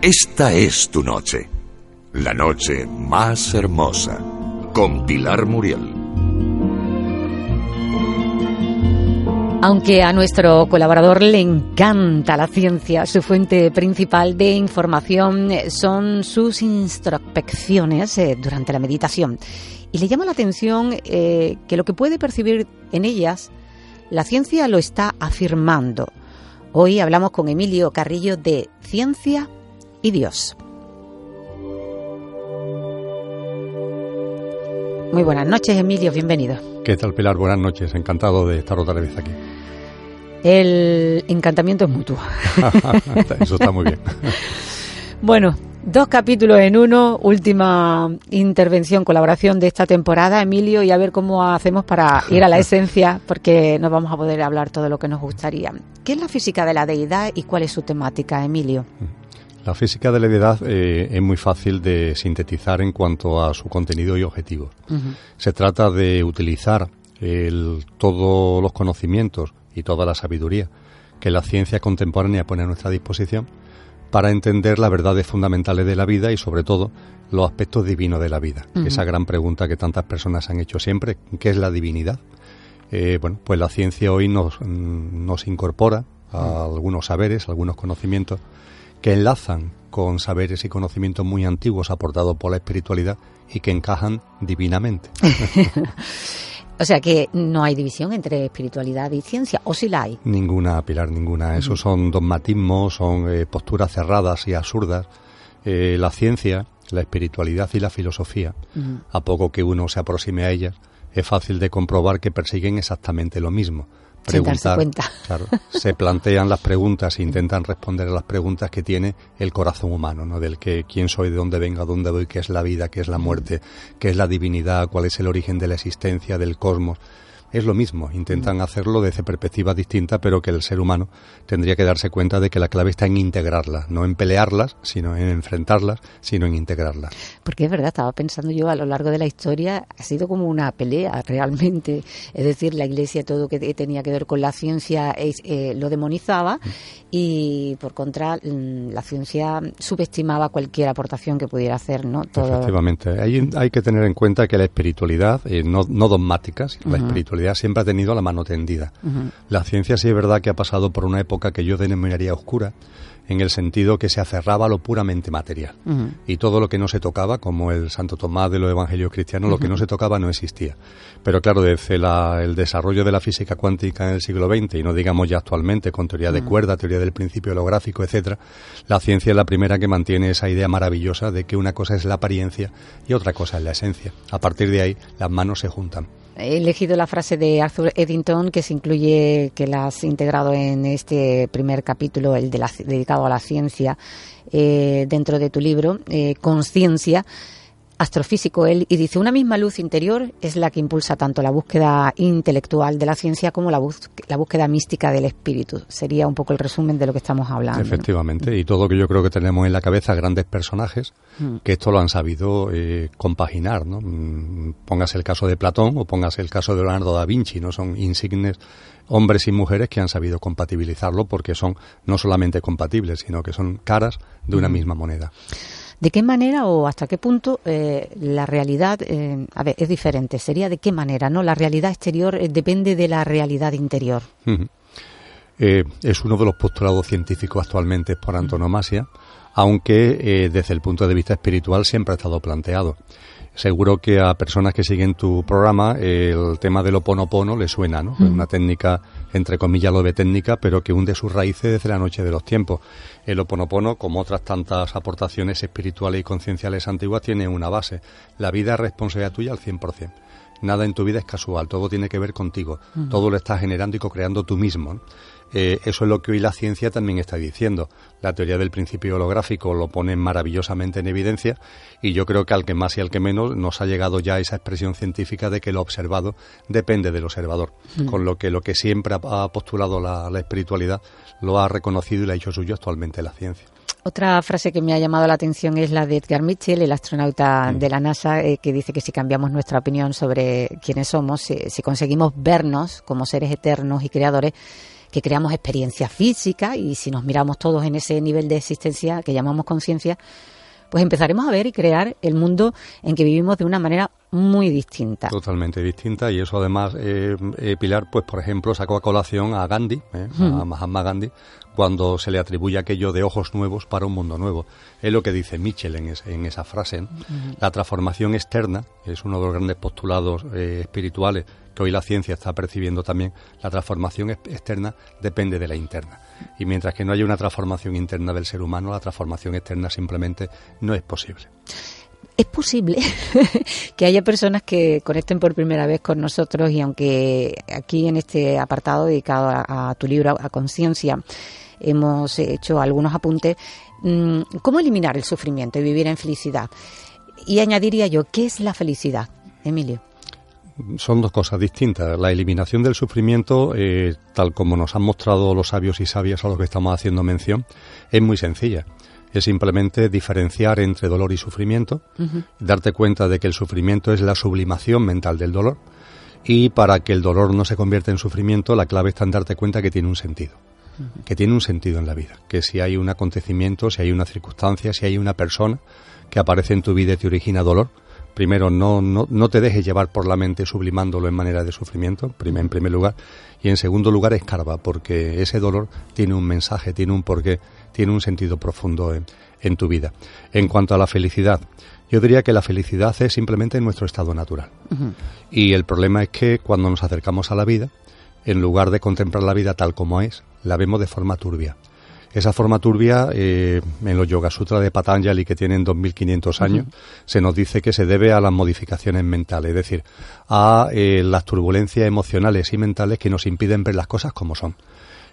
Esta es tu noche, la noche más hermosa, con Pilar Muriel. Aunque a nuestro colaborador le encanta la ciencia, su fuente principal de información son sus introspecciones eh, durante la meditación. Y le llama la atención eh, que lo que puede percibir en ellas, la ciencia lo está afirmando. Hoy hablamos con Emilio Carrillo de Ciencia y Dios. Muy buenas noches, Emilio, bienvenido. ¿Qué tal, Pilar? Buenas noches, encantado de estar otra vez aquí. El encantamiento es mutuo. Eso está muy bien. bueno, dos capítulos en uno, última intervención, colaboración de esta temporada, Emilio, y a ver cómo hacemos para ir a la esencia, porque no vamos a poder hablar todo lo que nos gustaría. ¿Qué es la física de la deidad y cuál es su temática, Emilio? La física de la deidad eh, es muy fácil de sintetizar en cuanto a su contenido y objetivo. Se trata de utilizar todos los conocimientos y toda la sabiduría que la ciencia contemporánea pone a nuestra disposición para entender las verdades fundamentales de la vida y sobre todo los aspectos divinos de la vida. Esa gran pregunta que tantas personas han hecho siempre, ¿qué es la divinidad? Eh, bueno, pues la ciencia hoy nos, nos incorpora a algunos saberes, algunos conocimientos que enlazan con saberes y conocimientos muy antiguos aportados por la espiritualidad y que encajan divinamente. O sea que no hay división entre espiritualidad y ciencia, o si la hay. Ninguna, Pilar, ninguna. Esos son dogmatismos, son eh, posturas cerradas y absurdas. Eh, la ciencia, la espiritualidad y la filosofía, a poco que uno se aproxime a ellas, es fácil de comprobar que persiguen exactamente lo mismo preguntar, claro, se plantean las preguntas e intentan responder a las preguntas que tiene el corazón humano, ¿no? Del que quién soy, de dónde vengo, a dónde voy, qué es la vida, qué es la muerte, qué es la divinidad, cuál es el origen de la existencia del cosmos es lo mismo, intentan mm. hacerlo desde perspectivas distintas, pero que el ser humano tendría que darse cuenta de que la clave está en integrarlas, no en pelearlas, sino en enfrentarlas, sino en integrarlas. Porque es verdad, estaba pensando yo a lo largo de la historia, ha sido como una pelea realmente, es decir, la Iglesia todo que tenía que ver con la ciencia eh, lo demonizaba mm. y por contra mm, la ciencia subestimaba cualquier aportación que pudiera hacer, ¿no? Efectivamente, hay, hay que tener en cuenta que la espiritualidad, eh, no, no dogmática, sino la espiritualidad siempre ha tenido la mano tendida. La ciencia sí es verdad que ha pasado por una época que yo denominaría oscura, en el sentido que se aferraba a lo puramente material. Y todo lo que no se tocaba, como el Santo Tomás de los Evangelios Cristianos, lo que no se tocaba no existía. Pero claro, desde el desarrollo de la física cuántica en el siglo XX, y no digamos ya actualmente, con teoría de cuerda, teoría del principio holográfico, etcétera, la ciencia es la primera que mantiene esa idea maravillosa de que una cosa es la apariencia y otra cosa es la esencia. A partir de ahí, las manos se juntan. He elegido la frase de Arthur Eddington que se incluye, que la has integrado en este primer capítulo, el de la, dedicado a la ciencia, eh, dentro de tu libro, eh, Conciencia astrofísico él y dice una misma luz interior es la que impulsa tanto la búsqueda intelectual de la ciencia como la, la búsqueda mística del espíritu. Sería un poco el resumen de lo que estamos hablando. Efectivamente, y todo que yo creo que tenemos en la cabeza grandes personajes mm. que esto lo han sabido eh, compaginar. ¿no? Mm, póngase el caso de Platón o póngase el caso de Leonardo da Vinci, no son insignes hombres y mujeres que han sabido compatibilizarlo porque son no solamente compatibles, sino que son caras de una mm. misma moneda. ¿De qué manera o hasta qué punto eh, la realidad, eh, a ver, es diferente? Sería de qué manera, ¿no? La realidad exterior eh, depende de la realidad interior. es uno de los postulados científicos actualmente por antonomasia aunque eh, desde el punto de vista espiritual siempre ha estado planteado. Seguro que a personas que siguen tu programa el tema del oponopono le suena, ¿no? Una técnica, entre comillas, lo ve técnica, pero que hunde sus raíces desde la noche de los tiempos. El oponopono, como otras tantas aportaciones espirituales y concienciales antiguas, tiene una base. La vida es responsabilidad tuya al 100%. Nada en tu vida es casual, todo tiene que ver contigo. Todo lo estás generando y co-creando tú mismo. Eh, eso es lo que hoy la ciencia también está diciendo. La teoría del principio holográfico lo pone maravillosamente en evidencia y yo creo que al que más y al que menos nos ha llegado ya esa expresión científica de que lo observado depende del observador. Mm. Con lo que lo que siempre ha postulado la, espiritualidad lo ha reconocido y lo ha hecho suyo actualmente la ciencia. Otra frase que me ha llamado la atención es la de Edgar Mitchell, el astronauta mm. de la NASA, eh, que dice que si cambiamos nuestra opinión sobre quiénes somos, si conseguimos vernos como seres eternos y creadores, que creamos experiencia física y si nos miramos todos en ese nivel de existencia que llamamos conciencia, pues empezaremos a ver y crear el mundo en que vivimos de una manera muy distinta. Totalmente distinta y eso además, eh, eh, Pilar, pues por ejemplo, sacó a colación a Gandhi, eh, a Mahatma Gandhi, cuando se le atribuye aquello de ojos nuevos para un mundo nuevo. Es lo que dice Mitchell en, en esa frase. La transformación externa es uno de los grandes postulados espirituales hoy la ciencia está percibiendo también. La transformación externa depende de la interna. Y mientras que no haya una transformación interna del ser humano, la transformación externa simplemente no es posible es posible que haya personas que conecten por primera vez con nosotros y aunque aquí en este apartado dedicado a, tu libro, a conciencia, hemos hecho algunos apuntes, mm, ¿cómo eliminar el sufrimiento y vivir en felicidad? Y añadiría yo, ¿qué es la felicidad, Emilio? Son dos cosas distintas. La eliminación del sufrimiento, eh, tal como nos han mostrado los sabios y sabias a los que estamos haciendo mención, es muy sencilla. Es simplemente diferenciar entre dolor y sufrimiento, darte cuenta de que el sufrimiento es la sublimación mental del dolor y para que el dolor no se convierta en sufrimiento, la clave está en darte cuenta que tiene un sentido, que tiene un sentido en la vida, que si hay un acontecimiento, si hay una circunstancia, si hay una persona que aparece en tu vida y te origina dolor, primero no, no, no te dejes llevar por la mente sublimándolo en manera de sufrimiento, en primer lugar, y en segundo lugar escarba, porque ese dolor tiene un mensaje, tiene un porqué, tiene un sentido profundo en, tu vida. En cuanto a la felicidad, yo diría que la felicidad es simplemente nuestro estado natural. Y el problema es que cuando nos acercamos a la vida, en lugar de contemplar la vida tal como es, la vemos de forma turbia. Esa forma turbia, eh, en los Yoga Sutras de Patanjali, que tienen 2.500 años, se nos dice que se debe a las modificaciones mentales, es decir, a eh, las turbulencias emocionales y mentales que nos impiden ver las cosas como son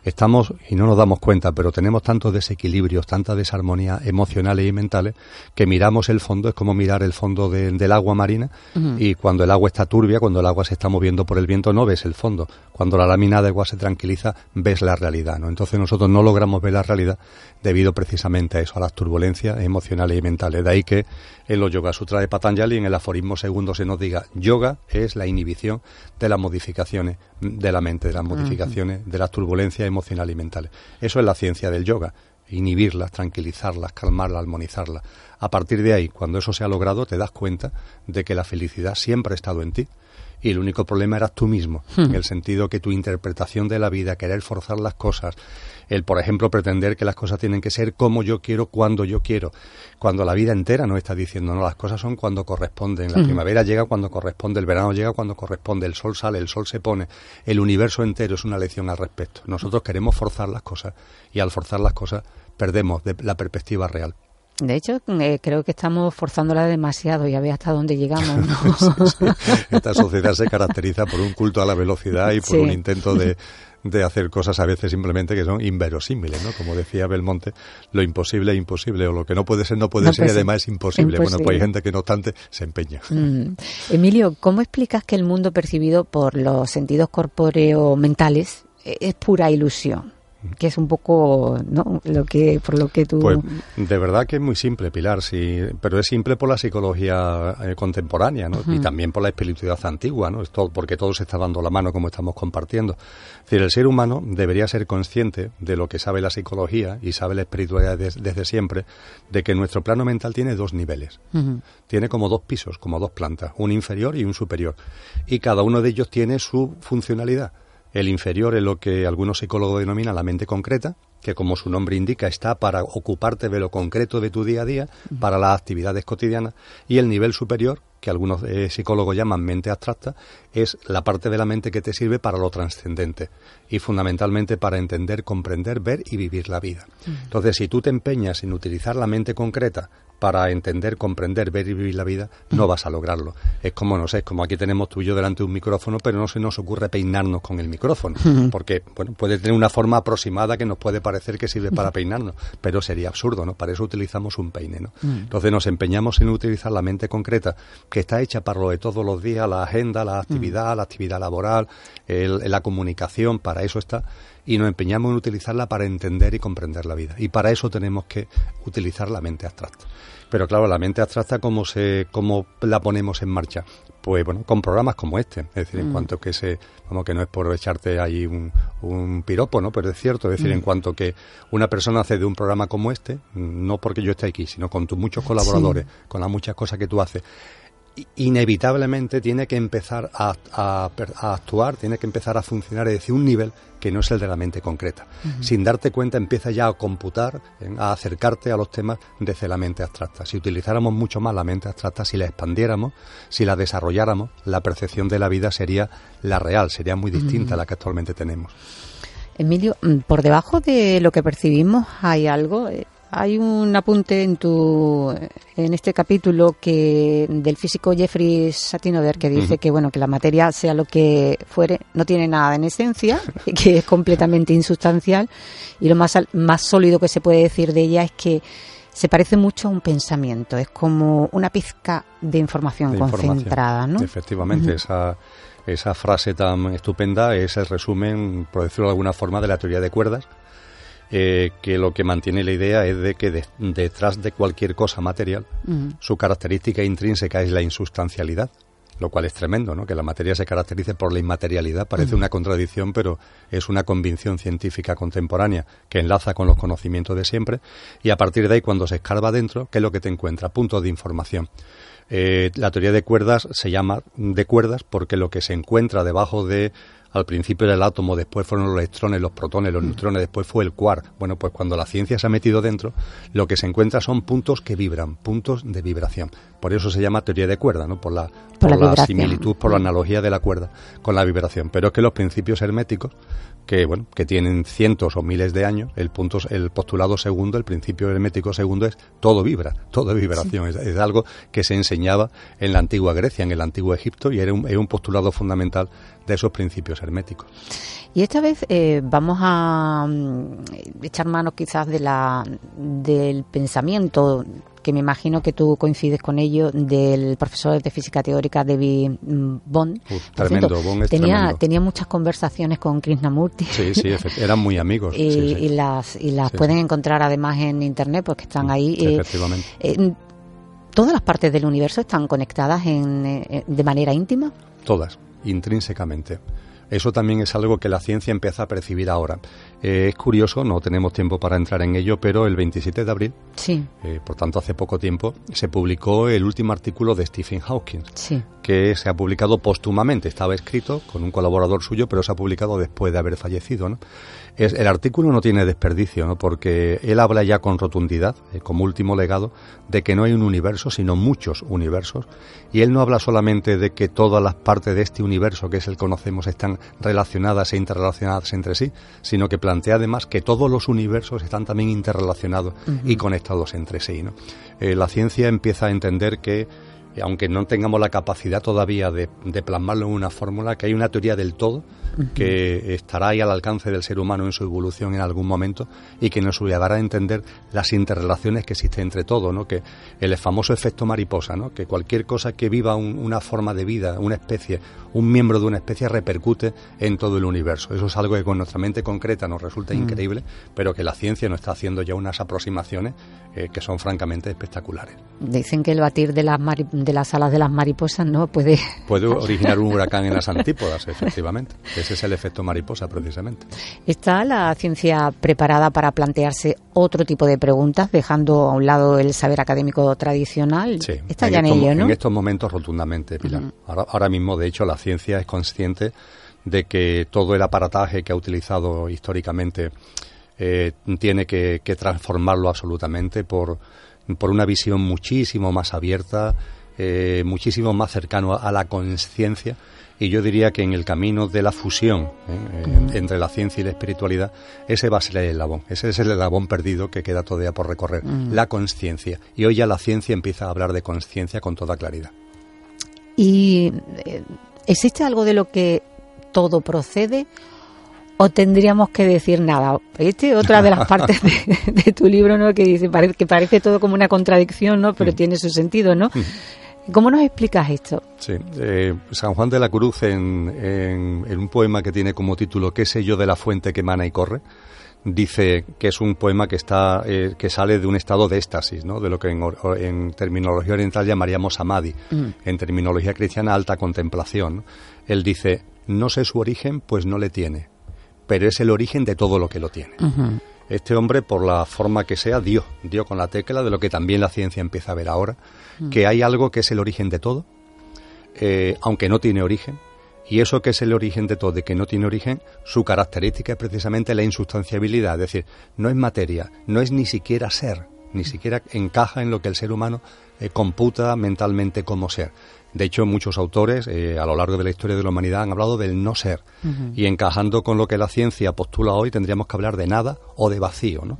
estamos, y no nos damos cuenta, pero tenemos tantos desequilibrios, tantas desarmonías emocionales y mentales, que miramos el fondo, es como mirar el fondo del agua marina, y cuando el agua está turbia, cuando el agua se está moviendo por el viento, no ves el fondo. Cuando la lámina de agua se tranquiliza, ves la realidad, ¿no? Entonces nosotros no logramos ver la realidad debido precisamente a eso, a las turbulencias emocionales y mentales. De ahí que en los Yoga Sutra de Patanjali, en el aforismo segundo, se nos diga, yoga es la inhibición de las modificaciones de la mente, de las modificaciones, de las turbulencias emocionales y mentales. Eso es la ciencia del yoga, inhibirlas, tranquilizarlas, calmarlas, armonizarlas. A partir de ahí, cuando eso se ha logrado, te das cuenta de que la felicidad siempre ha estado en ti y el único problema eras tú mismo, hmm. en el sentido que tu interpretación de la vida, querer forzar las cosas, el, por ejemplo, pretender que las cosas tienen que ser como yo quiero, cuando yo quiero, cuando la vida entera nos está diciendo, no, las cosas son cuando corresponden, la primavera llega cuando corresponde, el verano llega cuando corresponde, el sol sale, el sol se pone, el universo entero es una lección al respecto. Nosotros queremos forzar las cosas y al forzar las cosas perdemos la perspectiva real. De hecho, eh, creo que estamos forzándola demasiado y a ver hasta dónde llegamos. Esta sociedad se caracteriza por un culto a la velocidad y por un intento de, de hacer cosas a veces simplemente que son inverosímiles, ¿no? Como decía Belmonte, lo imposible es imposible, o lo que no puede ser no puede ser y además es imposible. Bueno, pues hay gente que no obstante se empeña. Mm. Emilio, ¿cómo explicas que el mundo percibido por los sentidos corpóreo mentales es pura ilusión? Que es un poco ¿no? lo que por lo que tú pues de verdad que es muy simple Pilar sí pero es simple por la psicología eh, contemporánea ¿no? y también por la espiritualidad antigua no es porque todo se está dando la mano como estamos compartiendo. Es decir el ser humano debería ser consciente de lo que sabe la psicología y sabe la espiritualidad desde siempre de que nuestro plano mental tiene dos niveles. Tiene como dos pisos como dos plantas un inferior y un superior. Y cada uno de ellos tiene su funcionalidad el inferior es lo que algunos psicólogos denominan la mente concreta, que como su nombre indica está para ocuparte de lo concreto de tu día a día, para las actividades cotidianas, y el nivel superior, que algunos eh, psicólogos llaman mente abstracta, es la parte de la mente que te sirve para lo trascendente y fundamentalmente para entender, comprender, ver y vivir la vida. Entonces, si tú te empeñas en utilizar la mente concreta para entender, comprender, ver y vivir la vida, no vas a lograrlo. Es como, no sé, es como aquí tenemos tú y yo delante de un micrófono, pero no se nos ocurre peinarnos con el micrófono, porque, bueno, puede tener una forma aproximada que nos puede parecer que sirve para peinarnos, pero sería absurdo, ¿no? Para eso utilizamos un peine, ¿no? Entonces nos empeñamos en utilizar la mente concreta, que está hecha para lo de todos los días, la agenda, la actividad, la actividad laboral, la comunicación, para eso está, y nos empeñamos en utilizarla para entender y comprender la vida. Y para eso tenemos que utilizar la mente abstracta. Pero claro, la mente abstracta, ¿cómo, se, cómo la ponemos en marcha? Pues bueno, con programas como este. Es decir, en cuanto que se, vamos, que no es por echarte ahí un, un piropo, ¿no? Pero es cierto, es decir, en cuanto que una persona hace de un programa como este, no porque yo esté aquí, sino con tus muchos colaboradores, con las muchas cosas que tú haces, inevitablemente tiene que empezar a, actuar, tiene que empezar a funcionar desde un nivel que no es el de la mente concreta. Sin darte cuenta empieza ya a computar, a acercarte a los temas desde la mente abstracta. Si utilizáramos mucho más la mente abstracta, si la expandiéramos, si la desarrolláramos, la percepción de la vida sería la real, sería muy distinta a la que actualmente tenemos. Emilio, mm, por debajo de lo que percibimos hay algo. Hay un apunte en tu en este capítulo que del físico Jeffrey Satinover que dice que bueno que la materia sea lo que fuere no tiene nada en esencia que es completamente insustancial y lo más más sólido que se puede decir de ella es que se parece mucho a un pensamiento es como una pizca de información concentrada ¿no? efectivamente esa esa frase tan estupenda es el resumen por decirlo de alguna forma de la teoría de cuerdas eh, que lo que mantiene la idea es de que detrás de cualquier cosa material, su característica intrínseca es la insustancialidad, lo cual es tremendo, ¿no? Que la materia se caracterice por la inmaterialidad parece una contradicción, pero es una convicción científica contemporánea que enlaza con los conocimientos de siempre y a partir de ahí cuando se escarba dentro, ¿qué es lo que te encuentra? Puntos de información. Eh, la teoría de cuerdas se llama de cuerdas porque lo que se encuentra debajo de al principio era el átomo, después fueron los electrones, los protones, los mm. neutrones, después fue el quark. Bueno, pues cuando la ciencia se ha metido dentro, lo que se encuentra son puntos que vibran, puntos de vibración. Por eso se llama teoría de cuerda, ¿no? Por la, por, la, similitud, por la analogía de la cuerda con la vibración. Pero es que los principios herméticos, que bueno, que tienen cientos o miles de años, el punto, el postulado segundo, el principio hermético segundo es todo vibra, todo vibración. Es, algo que se enseñaba en la antigua Grecia, en el antiguo Egipto, y era un, es un postulado fundamental de esos principios herméticos. Y esta vez eh, vamos a mm, echar manos quizás de la, del pensamiento que me imagino que tú coincides con ello, del profesor de física teórica David mm, Bond. tremendo, Bond tenía, tenía muchas conversaciones con Krishnamurti. Sí, sí, eran muy amigos. y, las, y las pueden encontrar además en internet, porque están ahí. Eh, efectivamente. Eh, ¿Todas las partes del universo están conectadas en, de manera íntima? Todas intrínsecamente. Eso también es algo que la ciencia empieza a percibir ahora. Eh, es curioso, no tenemos tiempo para entrar en ello, pero el 27 de abril, sí. Eh, por tanto hace poco tiempo, se publicó el último artículo de Stephen Hawking, que se ha publicado póstumamente. Estaba escrito con un colaborador suyo, pero se ha publicado después de haber fallecido. ¿no? Es, el artículo no tiene desperdicio, ¿no? porque él habla ya con rotundidad, eh, como último legado, de que no hay un universo, sino muchos universos. Y él no habla solamente de que todas las partes de este universo, que es el que conocemos, están relacionadas e interrelacionadas entre sí, sino que plantea además que todos los universos están también interrelacionados y conectados entre sí. ¿no? Eh, la ciencia empieza a entender que aunque no tengamos la capacidad todavía de, de, plasmarlo en una fórmula, que hay una teoría del todo que estará ahí al alcance del ser humano en su evolución en algún momento y que nos ayudará a entender las interrelaciones que existen entre todo, ¿no? Que el famoso efecto mariposa, ¿no? Que cualquier cosa que viva una forma de vida, una especie, un miembro de una especie repercute en todo el universo. Eso es algo que con nuestra mente concreta nos resulta mm. increíble, pero que la ciencia nos está haciendo ya unas aproximaciones eh, que son francamente espectaculares. Dicen que el batir de las, de las alas de las mariposas no puede... Puede originar un huracán en las antípodas, efectivamente. Ese es el efecto mariposa, precisamente. ¿Está la ciencia preparada para plantearse otro tipo de preguntas, dejando a un lado el saber académico tradicional? Sí. Está ya en, ello, ¿no? En estos momentos, rotundamente, Pilar. ahora, mismo, de hecho, la ciencia es consciente de que todo el aparataje que ha utilizado históricamente eh, tiene que, transformarlo absolutamente por, por una visión muchísimo más abierta, eh, muchísimo más cercano a, la conciencia y yo diría que en el camino de la fusión ¿eh? entre la ciencia y la espiritualidad, ese va a ser el eslabón, ese es el eslabón perdido que queda todavía por recorrer, mm. la conciencia. Y hoy ya la ciencia empieza a hablar de conciencia con toda claridad. ¿Y existe algo de lo que todo procede? ¿O tendríamos que decir nada? Este otra de las partes de, tu libro, ¿no? Que dice que parece todo como una contradicción, ¿no? Pero mm. tiene su sentido, ¿no? Mm. ¿Cómo nos explicas esto? Sí, eh, San Juan de la Cruz en, un poema que tiene como título ¿Qué sé yo de la fuente que emana y corre? dice que es un poema que está eh, que sale de un estado de éxtasis, ¿no? de lo que en, terminología oriental llamaríamos samadhi, mm. en terminología cristiana alta contemplación. Él dice, no sé su origen, pues no le tiene, pero es el origen de todo lo que lo tiene. Este hombre, por la forma que sea, dio, dio con la tecla de lo que también la ciencia empieza a ver ahora, mm. que hay algo que es el origen de todo, eh, aunque no tiene origen, y eso que es el origen de todo, y que no tiene origen, su característica es precisamente la insustanciabilidad, es decir, no es materia, no es ni siquiera ser, ni siquiera encaja en lo que el ser humano eh, computa mentalmente como ser. De hecho, muchos autores eh, a lo largo de la historia de la humanidad han hablado del no ser. Y encajando con lo que la ciencia postula hoy, tendríamos que hablar de nada o de vacío. ¿no?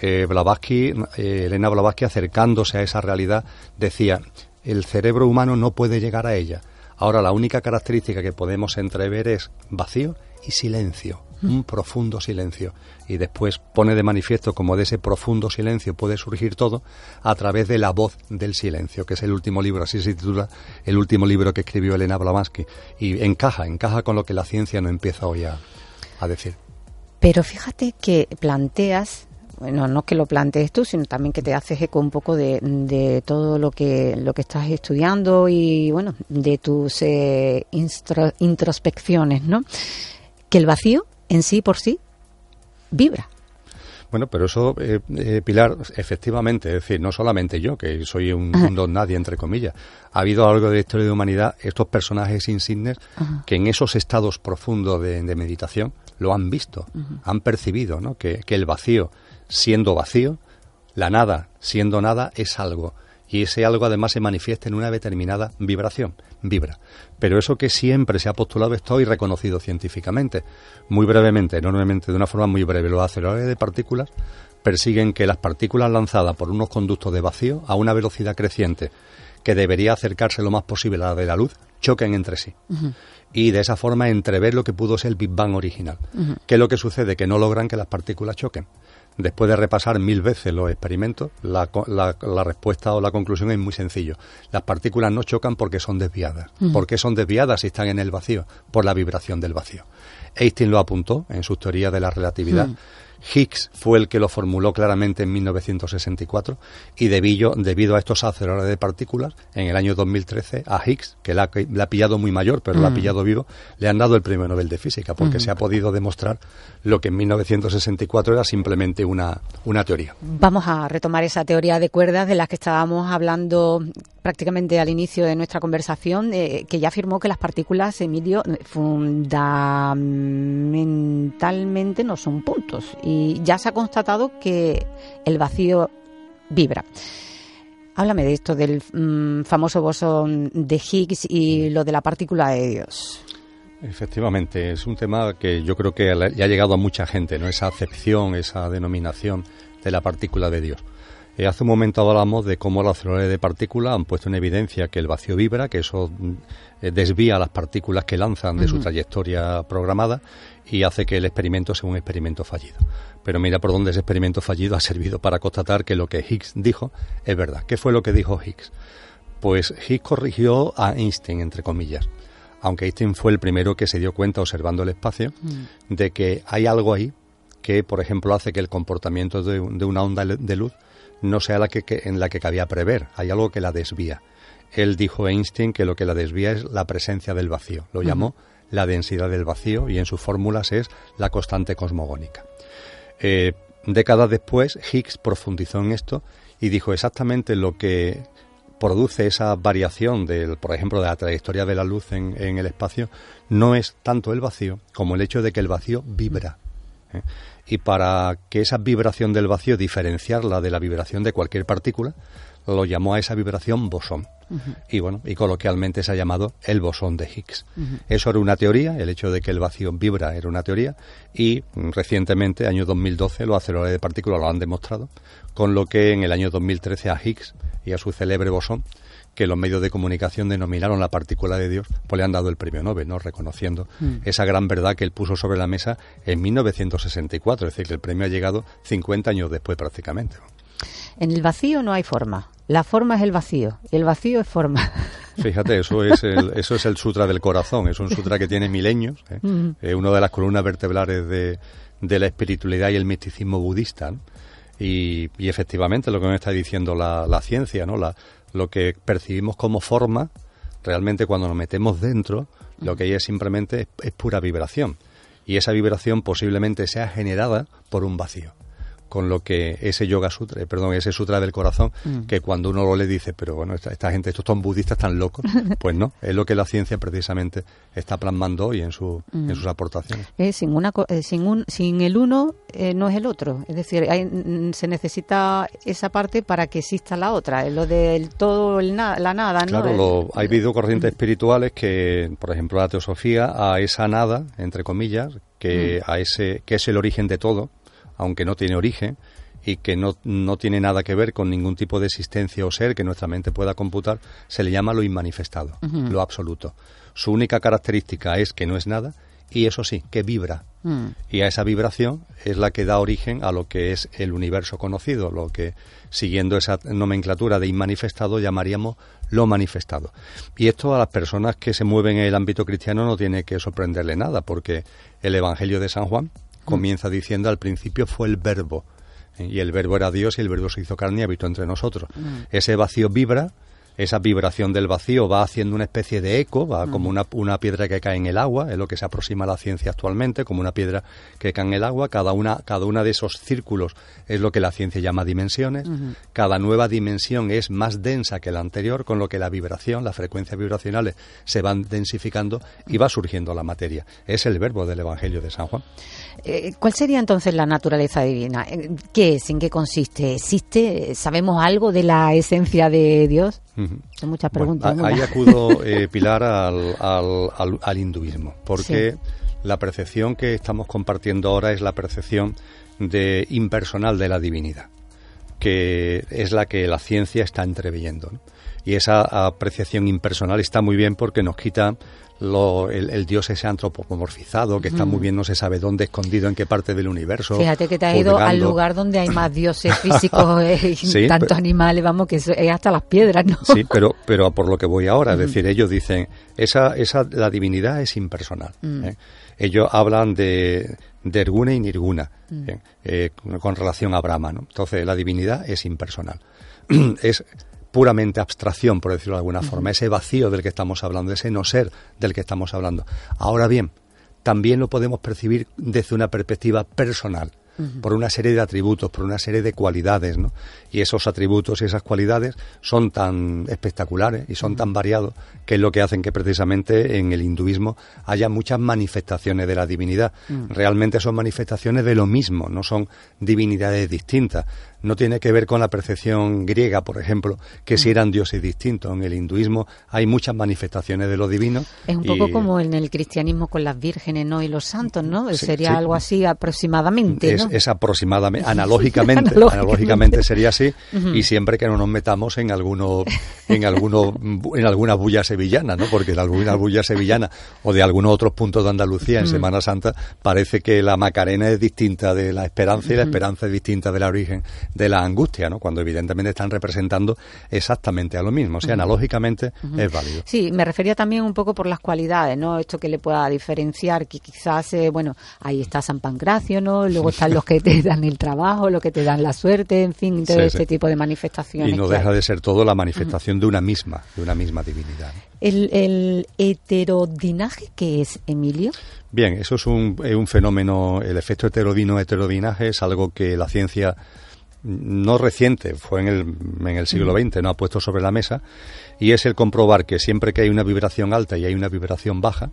Eh, Blavatsky, eh, Elena Blavatsky, acercándose a esa realidad, decía, el cerebro humano no puede llegar a ella. Ahora, la única característica que podemos entrever es vacío y silencio un profundo silencio. Y después pone de manifiesto como de ese profundo silencio puede surgir todo a través de la voz del silencio, que es el último libro, así se titula el último libro que escribió Elena Blavatsky. Y encaja, encaja con lo que la ciencia no empieza hoy a, decir. Pero fíjate que planteas bueno, no que lo plantees tú, sino también que te haces eco un poco de, de todo lo que, lo que estás estudiando y, bueno, de tus eh, introspecciones, ¿no? Que el vacío en sí por sí vibra. Bueno, pero eso, eh, eh, Pilar, efectivamente, es decir, no solamente yo, que soy un, don nadie, entre comillas. Ha habido algo de la historia de la humanidad, estos personajes insignes, que en esos estados profundos de, meditación lo han visto, han percibido, ¿no? Que, que el vacío, siendo vacío, la nada, siendo nada, es algo y ese algo además se manifiesta en una determinada vibración, vibra. Pero eso que siempre se ha postulado está hoy reconocido científicamente. Muy brevemente, enormemente, de una forma muy breve, los aceleradores de partículas persiguen que las partículas lanzadas por unos conductos de vacío a una velocidad creciente que debería acercarse lo más posible a la de la luz, choquen entre sí. Y de esa forma entrever lo que pudo ser el Big Bang original. ¿Qué es lo que sucede? Que no logran que las partículas choquen. Después de repasar mil veces los experimentos, la, respuesta o la conclusión es muy sencillo. Las partículas no chocan porque son desviadas. ¿Por qué son desviadas si están en el vacío? Por la vibración del vacío. Einstein lo apuntó en sus teorías de la relatividad. Higgs fue el que lo formuló claramente en 1964 y debido, debido a estos aceleradores de partículas, en el año 2013 a Higgs, que la, ha pillado muy mayor, pero la ha mm. pillado vivo, le han dado el premio Nobel de Física porque se ha podido demostrar lo que en 1964 era simplemente una, una teoría. Vamos a retomar esa teoría de cuerdas de las que estábamos hablando prácticamente al inicio de nuestra conversación, eh, que ya afirmó que las partículas, Emilio, fundamentalmente no son puntos. Y ya se ha constatado que el vacío vibra. Háblame de esto, del mm, famoso bosón de Higgs y lo de la partícula de Dios. Efectivamente, es un tema que yo creo que ya ha llegado a mucha gente, ¿no? Esa acepción, esa denominación de la partícula de Dios. Eh, hace un momento hablamos de cómo los aceleradores de partículas han puesto en evidencia que el vacío vibra, que eso eh, desvía las partículas que lanzan de su trayectoria programada y hace que el experimento sea un experimento fallido. Pero mira por dónde ese experimento fallido ha servido para constatar que lo que Higgs dijo es verdad. ¿Qué fue lo que dijo Higgs? Pues Higgs corrigió a Einstein, entre comillas. Aunque Einstein fue el primero que se dio cuenta observando el espacio mm. de que hay algo ahí que, por ejemplo, hace que el comportamiento de una onda de luz no sea la que, en la que cabía prever, hay algo que la desvía. Él dijo Einstein que lo que la desvía es la presencia del vacío, lo llamó la densidad del vacío y en sus fórmulas es la constante cosmogónica. Eh, décadas después, Higgs profundizó en esto y dijo exactamente lo que produce esa variación, del, por ejemplo, de la trayectoria de la luz en, el espacio, no es tanto el vacío como el hecho de que el vacío vibra. ¿eh? Y para que esa vibración del vacío diferenciarla de la vibración de cualquier partícula, lo llamó a esa vibración bosón. Y bueno, y coloquialmente se ha llamado el bosón de Higgs. Eso era una teoría, el hecho de que el vacío vibra era una teoría, y recientemente, año 2012, los aceleradores de partículas lo han demostrado, con lo que en el año 2013 a Higgs y a su célebre bosón que los medios de comunicación denominaron la partícula de Dios, pues le han dado el premio Nobel, ¿no? Reconociendo mm. esa gran verdad que él puso sobre la mesa en 1964, es decir, que el premio ha llegado 50 años después prácticamente. En el vacío no hay forma. La forma es el vacío y el vacío es forma. Fíjate, eso es el, eso es el sutra del corazón. Es un sutra que tiene milenios. ¿eh? Mm. Es una de las columnas vertebrales de, de, la espiritualidad y el misticismo budista. Y, y, efectivamente lo que me está diciendo la, la ciencia, ¿no? La, lo que percibimos como forma, realmente cuando nos metemos dentro, lo que hay es simplemente es pura vibración. Y esa vibración posiblemente sea generada por un vacío con lo que ese yoga sutra, eh, perdón, ese sutra del corazón, mm. que cuando uno lo le dice, pero bueno, esta, gente, estos son budistas tan locos, pues no, es lo que la ciencia precisamente está plasmando hoy en, su, en mm. sus aportaciones. Eh, sin, una, eh, sin, un, sin el uno no es el otro, es decir, hay, mm, se necesita esa parte para que exista la otra, lo del todo, el la nada, ¿no? Claro, hay habido corrientes espirituales que, por ejemplo, la teosofía, a esa nada, entre comillas, que, a ese, que es el origen de todo, aunque no tiene origen y que no, no, tiene nada que ver con ningún tipo de existencia o ser que nuestra mente pueda computar, se le llama lo inmanifestado, lo absoluto. Su única característica es que no es nada y eso sí, que vibra. Mm. Y a esa vibración es la que da origen a lo que es el universo conocido, lo que, siguiendo esa nomenclatura de inmanifestado, llamaríamos lo manifestado. Y esto a las personas que se mueven en el ámbito cristiano no tiene que sorprenderle nada, porque el Evangelio de San Juan, comienza diciendo al principio fue el verbo. ¿eh? Y el verbo era Dios y el verbo se hizo carne y habitó entre nosotros. Mm. Ese vacío vibra esa vibración del vacío va haciendo una especie de eco, va como una, una, piedra que cae en el agua, es lo que se aproxima a la ciencia actualmente, como una piedra que cae en el agua. Cada una, cada una de esos círculos es lo que la ciencia llama dimensiones. Cada nueva dimensión es más densa que la anterior, con lo que la vibración, las frecuencias vibracionales se van densificando y va surgiendo la materia. Es el verbo del Evangelio de San Juan. Eh, ¿Cuál sería entonces la naturaleza divina? Eh, ¿Qué es? ¿En qué consiste? ¿Existe? ¿Sabemos algo de la esencia de Dios? Muchas preguntas. ahí acudo, eh, Pilar, al, al, al, hinduismo, porque la percepción que estamos compartiendo ahora es la percepción de impersonal de la divinidad, que es la que la ciencia está entreviendo. Y esa apreciación impersonal está muy bien porque nos quita el, dios ese antropomorfizado que está muy bien, no se sabe dónde, escondido en qué parte del universo. Fíjate que te ha ido al lugar donde hay más dioses físicos eh, y tantos animales, vamos, que es hasta las piedras, ¿no? Sí, pero, pero por lo que voy ahora, es decir, ellos dicen, esa, esa, la divinidad es impersonal. Mm. ¿eh? Ellos hablan de, de Erguna y Nirguna, mm. ¿eh? con relación a Brahma, ¿no? Entonces, la divinidad es impersonal. es puramente abstracción, por decirlo de alguna forma, ese vacío del que estamos hablando, ese no ser del que estamos hablando. Ahora bien, también lo podemos percibir desde una perspectiva personal por una serie de atributos, por una serie de cualidades, ¿no? Y esos atributos y esas cualidades son tan espectaculares y son tan variados que es lo que hacen que precisamente en el hinduismo haya muchas manifestaciones de la divinidad. Realmente son manifestaciones de lo mismo, no son divinidades distintas no tiene que ver con la percepción griega, por ejemplo, que si eran dioses distintos. En el hinduismo hay muchas manifestaciones de lo divino. Es un poco como en el cristianismo con las vírgenes ¿no? y los santos, ¿no? Sería algo así aproximadamente. ¿no? Es, aproximadamente, analógicamente, analógicamente, sería así, y siempre que no nos metamos en alguno, en alguno, en alguna bulla sevillana, ¿no? Porque en alguna bulla sevillana o de algunos otros puntos de Andalucía en Semana Santa parece que la Macarena es distinta de la esperanza y la esperanza es distinta de la origen de la angustia, ¿no? Cuando evidentemente están representando exactamente a lo mismo. O sea, analógicamente es válido. Sí, me refería también un poco por las cualidades, ¿no? Esto que le pueda diferenciar, que quizás, eh, bueno, ahí está San Pancracio, ¿no? Luego están los que te dan el trabajo, los que te dan la suerte, en fin, todo este tipo de manifestaciones. Y no deja de ser todo la manifestación de una misma, de una misma divinidad. ¿El, ¿El, heterodinaje qué es, Emilio? Bien, eso es un, un fenómeno, el efecto heterodino-heterodinaje es algo que la ciencia no reciente, fue en el, en el siglo XX, no ha puesto sobre la mesa, y es el comprobar que siempre que hay una vibración alta y hay una vibración baja,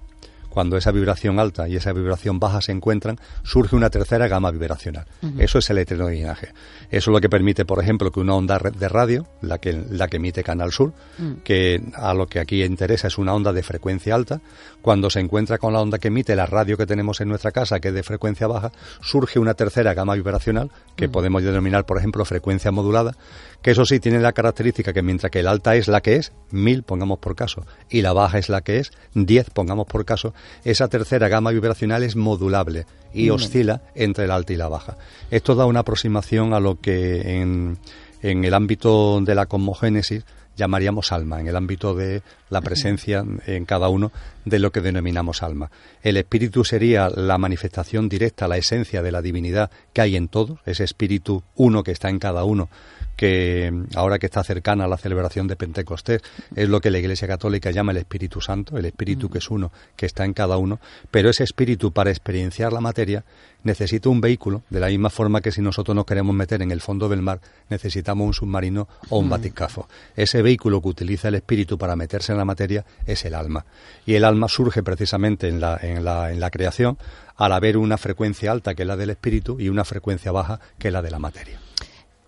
cuando esa vibración alta y esa vibración baja se encuentran, surge una tercera gama vibracional. Eso es el electrodinaje. Eso es lo que permite, por ejemplo, que una onda de radio, la que, la que emite Canal Sur, mm. que a lo que aquí interesa es una onda de frecuencia alta, cuando se encuentra con la onda que emite la radio que tenemos en nuestra casa, que es de frecuencia baja, surge una tercera gama vibracional, que mm. podemos denominar, por ejemplo, frecuencia modulada, que eso sí tiene la característica que mientras que el alta es la que es, mil pongamos por caso, y la baja es la que es, diez pongamos por caso, esa tercera gama vibracional es modulable y oscila entre el alta y la baja. Esto da una aproximación a lo que en, en el ámbito de la cosmogénesis llamaríamos alma, en el ámbito de la presencia en cada uno de lo que denominamos alma. El espíritu sería la manifestación directa, la esencia de la divinidad que hay en todos, ese espíritu uno que está en cada uno que ahora que está cercana a la celebración de Pentecostés, es lo que la Iglesia Católica llama el Espíritu Santo, el Espíritu que es uno, que está en cada uno, pero ese Espíritu para experienciar la materia necesita un vehículo, de la misma forma que si nosotros nos queremos meter en el fondo del mar, necesitamos un submarino o un baticafo. Ese vehículo que utiliza el Espíritu para meterse en la materia es el alma. Y el alma surge precisamente en la, en la, en la creación al haber una frecuencia alta que es la del Espíritu y una frecuencia baja que es la de la materia.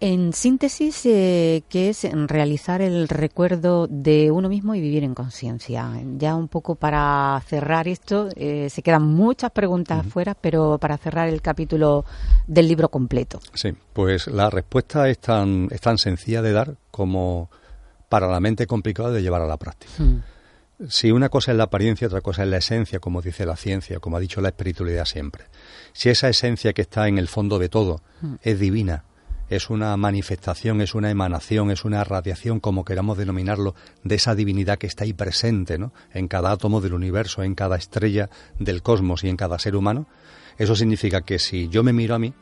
En síntesis, eh, ¿qué es realizar el recuerdo de uno mismo y vivir en conciencia? Ya un poco para cerrar esto, eh, se quedan muchas preguntas afuera, pero para cerrar el capítulo del libro completo. Sí, pues la respuesta es tan, es tan sencilla de dar como para la mente complicada de llevar a la práctica. Hmm. Si una cosa es la apariencia, otra cosa es la esencia, como dice la ciencia, como ha dicho la espiritualidad siempre. Si esa esencia que está en el fondo de todo hmm. es divina, es una manifestación, es una emanación, es una radiación, como queramos denominarlo, de esa divinidad que está ahí presente, ¿no? En cada átomo del universo, en cada estrella del cosmos y en cada ser humano. Eso significa que si yo me miro a mí,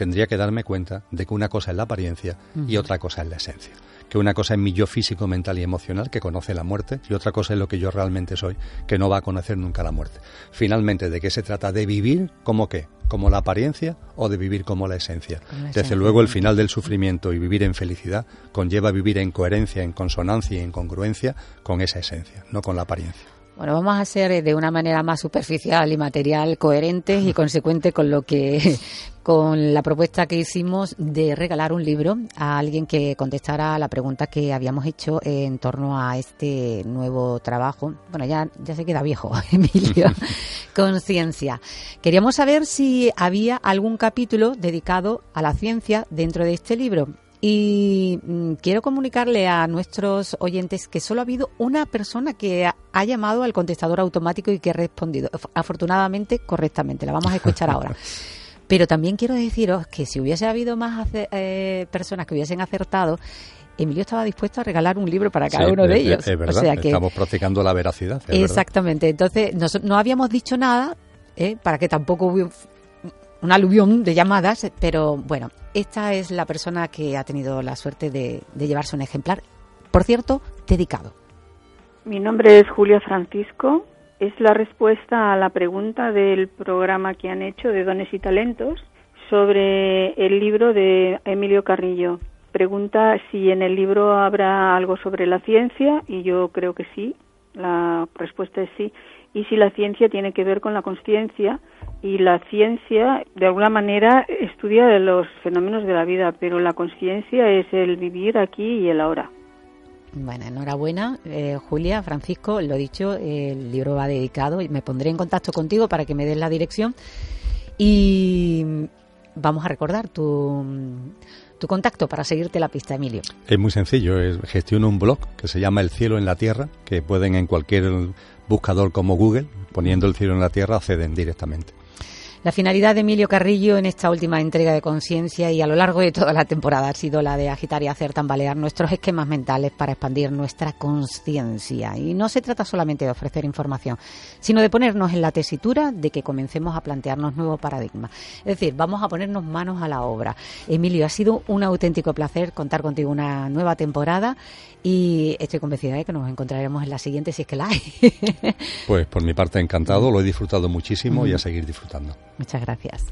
tendría que darme cuenta de que una cosa es la apariencia y otra cosa es la esencia que una cosa es mi yo físico, mental y emocional, que conoce la muerte, y otra cosa es lo que yo realmente soy, que no va a conocer nunca la muerte. Finalmente, ¿de qué se trata? ¿De vivir como qué? ¿Como la apariencia o de vivir como la esencia? Desde luego, el final del sufrimiento y vivir en felicidad conlleva vivir en coherencia, en consonancia y en congruencia con esa esencia, no con la apariencia. Bueno, vamos a ser eh, de una manera más superficial y material coherentes y consecuente con lo que con la propuesta que hicimos de regalar un libro a alguien que contestara la pregunta que habíamos hecho en torno a este nuevo trabajo. Bueno, ya, ya se queda viejo, Emilio. Conciencia. Queríamos saber si había algún capítulo dedicado a la ciencia dentro de este libro. Y mm, quiero comunicarle a nuestros oyentes que solo ha habido una persona que ha, llamado al contestador automático y que ha respondido, afortunadamente, correctamente. La vamos a escuchar ahora. Pero también quiero deciros que si hubiese habido más eh, personas que hubiesen acertado, Emilio estaba dispuesto a regalar un libro para cada uno de ellos. Es verdad, estamos practicando la veracidad. exactamente. Entonces, no, habíamos dicho nada ¿eh? para que tampoco hubiera un aluvión de llamadas, pero bueno, esta es la persona que ha tenido la suerte de, llevarse un ejemplar, por cierto, dedicado. Mi nombre es Julia Francisco. Es la respuesta a la pregunta del programa que han hecho de Dones y Talentos sobre el libro de Emilio Carrillo. Pregunta si en el libro habrá algo sobre la ciencia y yo creo que sí. La respuesta es sí. Y si la ciencia tiene que ver con la conciencia y la ciencia de alguna manera estudia los fenómenos de la vida, pero la conciencia es el vivir aquí y el ahora. Bueno, enhorabuena, eh, Julia, Francisco, lo dicho, el libro va dedicado y me pondré en contacto contigo para que me des la dirección y vamos a recordar tu, tu contacto para seguirte la pista, Emilio. Es muy sencillo, es, gestiono un blog que se llama El cielo en la tierra, que pueden en cualquier buscador como Google, poniendo el cielo en la tierra, acceden directamente. La finalidad de Emilio Carrillo en esta última entrega de conciencia y a lo largo de toda la temporada ha sido la de agitar y hacer tambalear nuestros esquemas mentales para expandir nuestra conciencia. Y no se trata solamente de ofrecer información, sino de ponernos en la tesitura de que comencemos a plantearnos nuevos paradigmas. Es decir, vamos a ponernos manos a la obra. Emilio, ha sido un auténtico placer contar contigo una nueva temporada y estoy convencida de que nos encontraremos en la siguiente si es que la hay. pues por mi parte encantado, lo he disfrutado muchísimo y a seguir disfrutando. Muchas gracias.